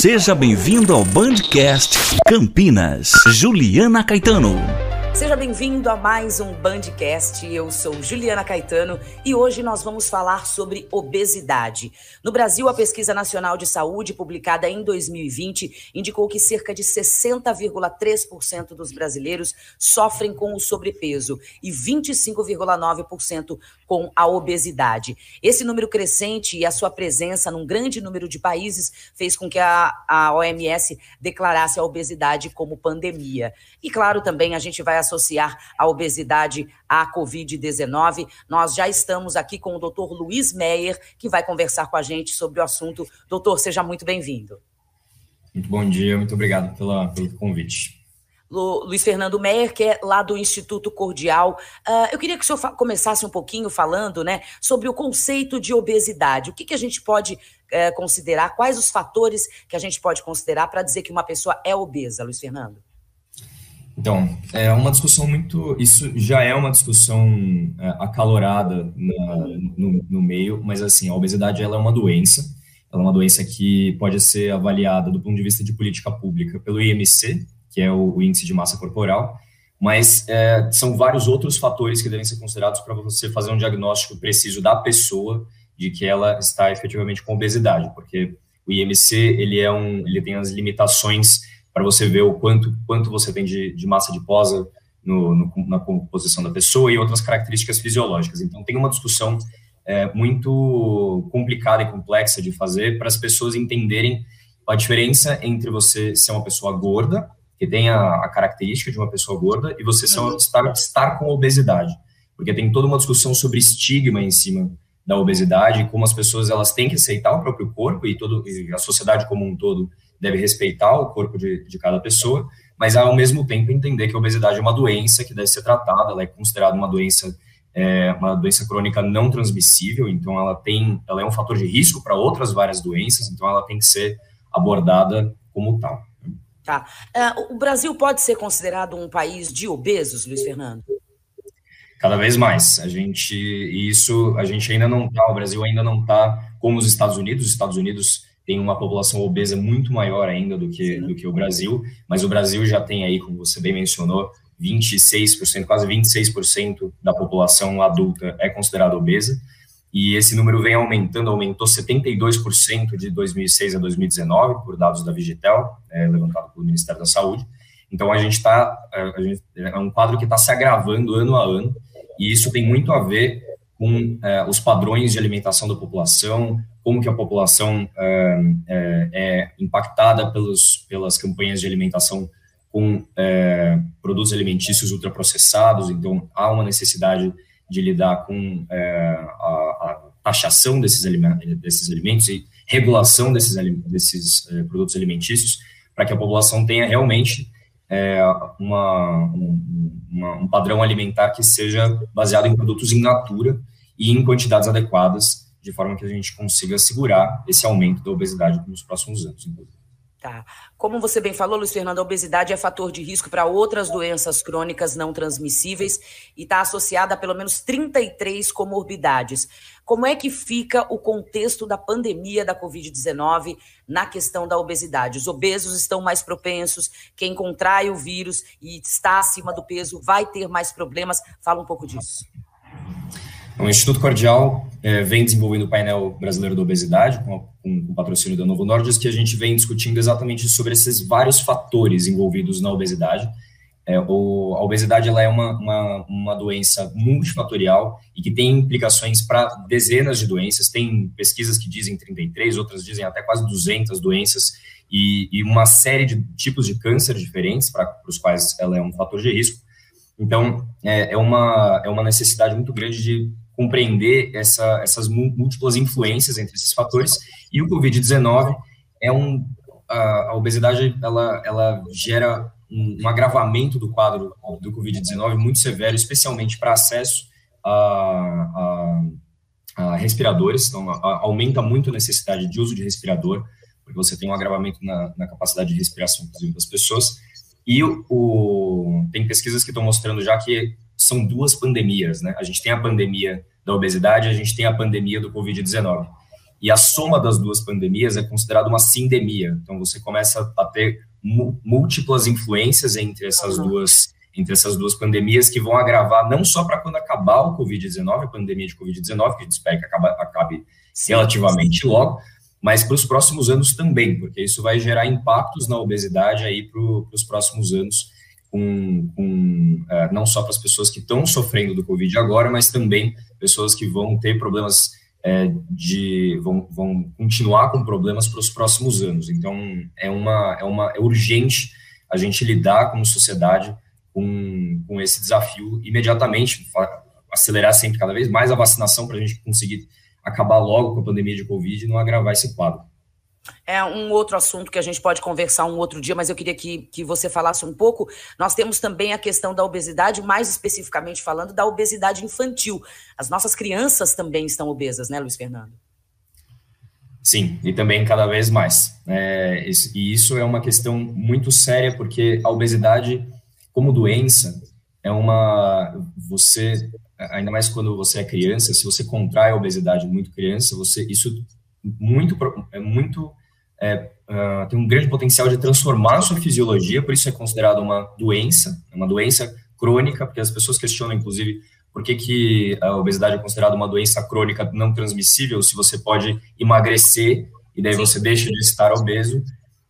Seja bem-vindo ao Bandcast Campinas. Juliana Caetano. Seja bem-vindo a mais um Bandcast. Eu sou Juliana Caetano e hoje nós vamos falar sobre obesidade. No Brasil, a Pesquisa Nacional de Saúde, publicada em 2020, indicou que cerca de 60,3% dos brasileiros sofrem com o sobrepeso e 25,9% com a obesidade. Esse número crescente e a sua presença num grande número de países fez com que a, a OMS declarasse a obesidade como pandemia. E claro, também a gente vai associar a obesidade à Covid-19. Nós já estamos aqui com o doutor Luiz Meyer, que vai conversar com a gente sobre o assunto. Doutor, seja muito bem-vindo. Muito bom dia, muito obrigado pela, pelo convite. Luiz Fernando Meyer, que é lá do Instituto Cordial. Uh, eu queria que o senhor começasse um pouquinho falando né, sobre o conceito de obesidade. O que, que a gente pode uh, considerar, quais os fatores que a gente pode considerar para dizer que uma pessoa é obesa, Luiz Fernando? Então, é uma discussão muito. Isso já é uma discussão é, acalorada na, no, no, meio, mas assim, a obesidade ela é uma doença. Ela é uma doença que pode ser avaliada do ponto de vista de política pública pelo IMC, que é o, índice de massa corporal, mas é, são vários outros fatores que devem ser considerados para você fazer um diagnóstico preciso da pessoa de que ela está efetivamente com obesidade, porque o IMC ele é um, ele tem as limitações para você ver o quanto, quanto você tem de, de massa adiposa no, no, na composição da pessoa e outras características fisiológicas. Então, tem uma discussão é, muito complicada e complexa de fazer para as pessoas entenderem a diferença entre você ser uma pessoa gorda, que tem a, a característica de uma pessoa gorda, e você ser, estar, estar com obesidade. Porque tem toda uma discussão sobre estigma em cima da obesidade, como as pessoas elas têm que aceitar o próprio corpo e, todo, e a sociedade como um todo deve respeitar o corpo de, de cada pessoa, mas ao mesmo tempo entender que a obesidade é uma doença que deve ser tratada, ela é considerada uma doença é, uma doença crônica não transmissível, então ela tem, ela é um fator de risco para outras várias doenças, então ela tem que ser abordada como tal. Tá. Uh, o Brasil pode ser considerado um país de obesos, Luiz Fernando? Cada vez mais. A gente, isso, a gente ainda não está, o Brasil ainda não está como os Estados Unidos. Os Estados Unidos tem uma população obesa muito maior ainda do que, do que o Brasil, mas o Brasil já tem aí, como você bem mencionou, 26%, quase 26% da população adulta é considerada obesa, e esse número vem aumentando, aumentou 72% de 2006 a 2019, por dados da Vigitel, é, levantado pelo Ministério da Saúde. Então, a gente está, é, um quadro que está se agravando ano a ano, e isso tem muito a ver com é, os padrões de alimentação da população, como que a população é, é, é impactada pelos, pelas campanhas de alimentação com é, produtos alimentícios ultraprocessados, então há uma necessidade de lidar com é, a, taxação desses, desses alimentos e regulação desses, desses é, produtos alimentícios para que a população tenha realmente é, uma, um, uma, um padrão alimentar que seja baseado em produtos in natura e em quantidades adequadas de forma que a gente consiga segurar esse aumento da obesidade nos próximos anos. Tá. Como você bem falou, Luiz Fernando, a obesidade é fator de risco para outras doenças crônicas não transmissíveis e está associada a pelo menos 33 comorbidades. Como é que fica o contexto da pandemia da Covid-19 na questão da obesidade? Os obesos estão mais propensos, quem contrai o vírus e está acima do peso vai ter mais problemas. Fala um pouco disso. O Instituto Cordial é, vem desenvolvendo o painel brasileiro da obesidade, com, com, com o patrocínio da Novo Nordisk, que a gente vem discutindo exatamente sobre esses vários fatores envolvidos na obesidade. É, o, a obesidade ela é uma, uma, uma, doença multifatorial e que tem implicações para dezenas de doenças. Tem pesquisas que dizem 33, outras dizem até quase 200 doenças e, e uma série de tipos de câncer diferentes para os quais ela é um fator de risco. Então, é, é, uma, é uma necessidade muito grande de compreender essa, essas múltiplas influências entre esses fatores. E o Covid-19 é um a, obesidade ela, ela gera um, um agravamento do quadro do Covid-19 muito severo, especialmente para acesso a, a, a respiradores. Então, aumenta muito a necessidade de uso de respirador, porque você tem um agravamento na, na capacidade de respiração, das pessoas. E o, o, tem pesquisas que estão mostrando já que são duas pandemias, né? A gente tem a pandemia da obesidade, a gente tem a pandemia do Covid-19. e a soma das duas pandemias é considerada uma sindemia. Então você começa a ter múltiplas influências entre essas duas entre essas duas pandemias que vão agravar não só para quando acabar o Covid-19, a pandemia de Covid-19, que a gente espera que acabe, acabe relativamente logo, mas para os próximos anos também, porque isso vai gerar impactos na obesidade aí para os próximos anos, com, com uh, não só para as pessoas que estão sofrendo do Covid agora, mas também pessoas que vão ter problemas é, de vão, vão continuar com problemas para os próximos anos. Então é uma é uma é urgente a gente lidar como sociedade com, com esse desafio imediatamente, acelerar sempre cada vez mais a vacinação para a gente conseguir acabar logo com a pandemia de Covid e não agravar esse quadro. É um outro assunto que a gente pode conversar um outro dia, mas eu queria que, que você falasse um pouco. Nós temos também a questão da obesidade, mais especificamente falando da obesidade infantil. As nossas crianças também estão obesas, né, Luiz Fernando? Sim, e também cada vez mais. É, e isso é uma questão muito séria, porque a obesidade como doença, é uma. Você, ainda mais quando você é criança, se você contrai a obesidade muito criança, você isso muito é muito é, uh, tem um grande potencial de transformar a sua fisiologia, por isso é considerado uma doença, uma doença crônica, porque as pessoas questionam, inclusive, por que, que a obesidade é considerada uma doença crônica não transmissível, se você pode emagrecer e daí você deixa de estar obeso,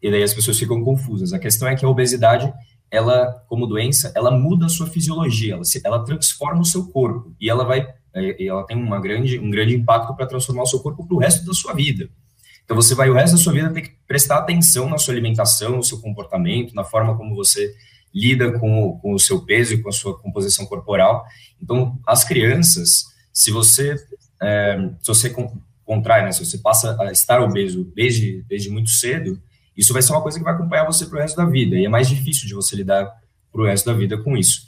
e daí as pessoas ficam confusas. A questão é que a obesidade ela, como doença, ela muda a sua fisiologia, ela, se, ela transforma o seu corpo e ela vai, é, ela tem uma grande, um grande impacto para transformar o seu corpo para o resto da sua vida. Então você vai o resto da sua vida ter que prestar atenção na sua alimentação, no seu comportamento, na forma como você lida com o, com o seu peso e com a sua composição corporal. Então as crianças, se você é, se você contrai, né, se você passa a estar obeso desde desde muito cedo, isso vai ser uma coisa que vai acompanhar você para o resto da vida, e é mais difícil de você lidar para o resto da vida com isso.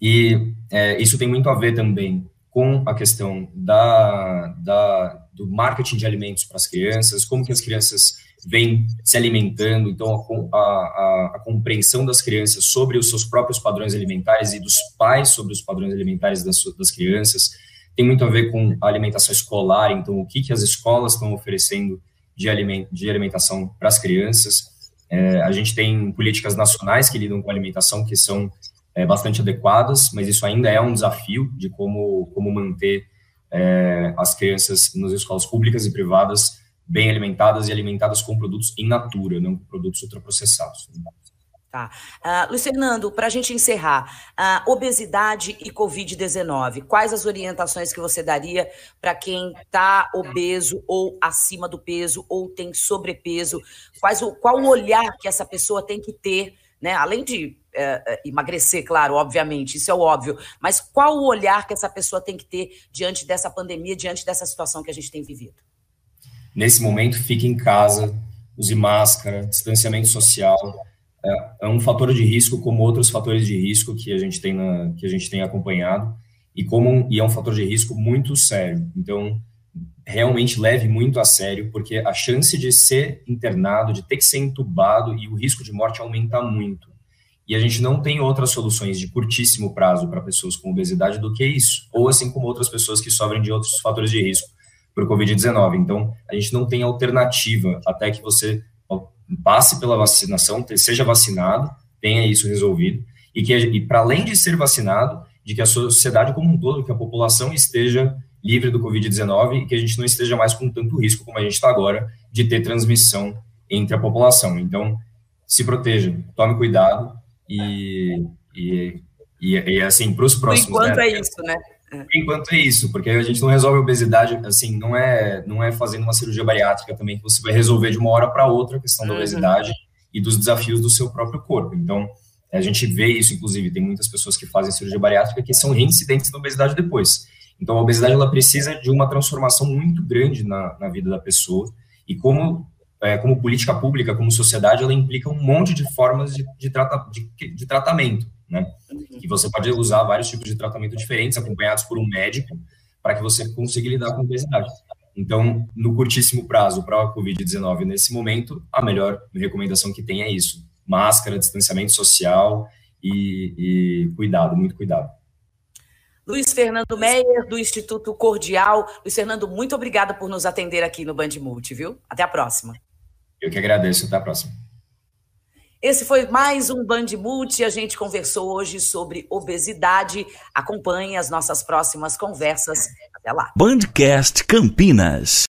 E é, isso tem muito a ver também com a questão da, da, do marketing de alimentos para as crianças, como que as crianças vêm se alimentando, então a, a, a, compreensão das crianças sobre os seus próprios padrões alimentares e dos pais sobre os padrões alimentares das, das crianças, tem muito a ver com a alimentação escolar, então o que, que as escolas estão oferecendo de, aliment, de alimentação para as crianças. É, a gente tem políticas nacionais que lidam com alimentação que são é, bastante adequadas, mas isso ainda é um desafio de como, como manter é, as crianças nas escolas públicas e privadas bem alimentadas e alimentadas com produtos in natura, não com produtos ultraprocessados. Tá. Uh, Luiz Fernando, para a gente encerrar, uh, obesidade e Covid-19, quais as orientações que você daria para quem está obeso ou acima do peso ou tem sobrepeso? Quais o, qual o olhar que essa pessoa tem que ter, né? Além de uh, emagrecer, claro, obviamente, isso é o óbvio, mas qual o olhar que essa pessoa tem que ter diante dessa pandemia, diante dessa situação que a gente tem vivido? Nesse momento, fique em casa, use máscara, distanciamento social é, é, um fator de risco como outros fatores de risco que a gente tem na, que a gente tem acompanhado e como e é um fator de risco muito sério. Então, realmente leve muito a sério, porque a chance de ser internado, de ter que ser entubado e o risco de morte aumenta muito. E a gente não tem outras soluções de curtíssimo prazo para pessoas com obesidade do que isso, ou assim como outras pessoas que sofrem de outros fatores de risco para o Covid-19. Então, a gente não tem alternativa até que você passe pela vacinação, seja vacinado, tenha isso resolvido, e que e para além de ser vacinado, de que a sociedade como um todo, que a população esteja livre do Covid-19 e que a gente não esteja mais com tanto risco como a gente está agora de ter transmissão entre a população. Então, se proteja, tome cuidado e, e, e, e assim, para os próximos... Por enquanto né, é isso, né? enquanto é isso, porque a gente não resolve a obesidade, assim, não é, não é fazendo uma cirurgia bariátrica também que você vai resolver de uma hora para outra a questão da uhum. obesidade e dos desafios do seu próprio corpo. Então, a gente vê isso, inclusive, tem muitas pessoas que fazem cirurgia bariátrica que são reincidentes da obesidade depois. Então, a obesidade, ela precisa de uma transformação muito grande na, na vida da pessoa e como é, como política pública, como sociedade, ela implica um monte de formas de, de, trata, de, de tratamento né? E você pode usar vários tipos de tratamento diferentes, acompanhados por um médico, para que você consiga lidar com a obesidade. Então, no curtíssimo prazo para a Covid-19, nesse momento, a melhor recomendação que tem é isso: máscara, distanciamento social e, e cuidado, muito cuidado. Luiz Fernando Meyer, do Instituto Cordial. Luiz Fernando, muito obrigada por nos atender aqui no Band Multi, viu? Até a próxima. Eu que agradeço, até a próxima. Esse foi mais um Band Multi. A gente conversou hoje sobre obesidade. Acompanhe as nossas próximas conversas. Até lá. Bandcast Campinas.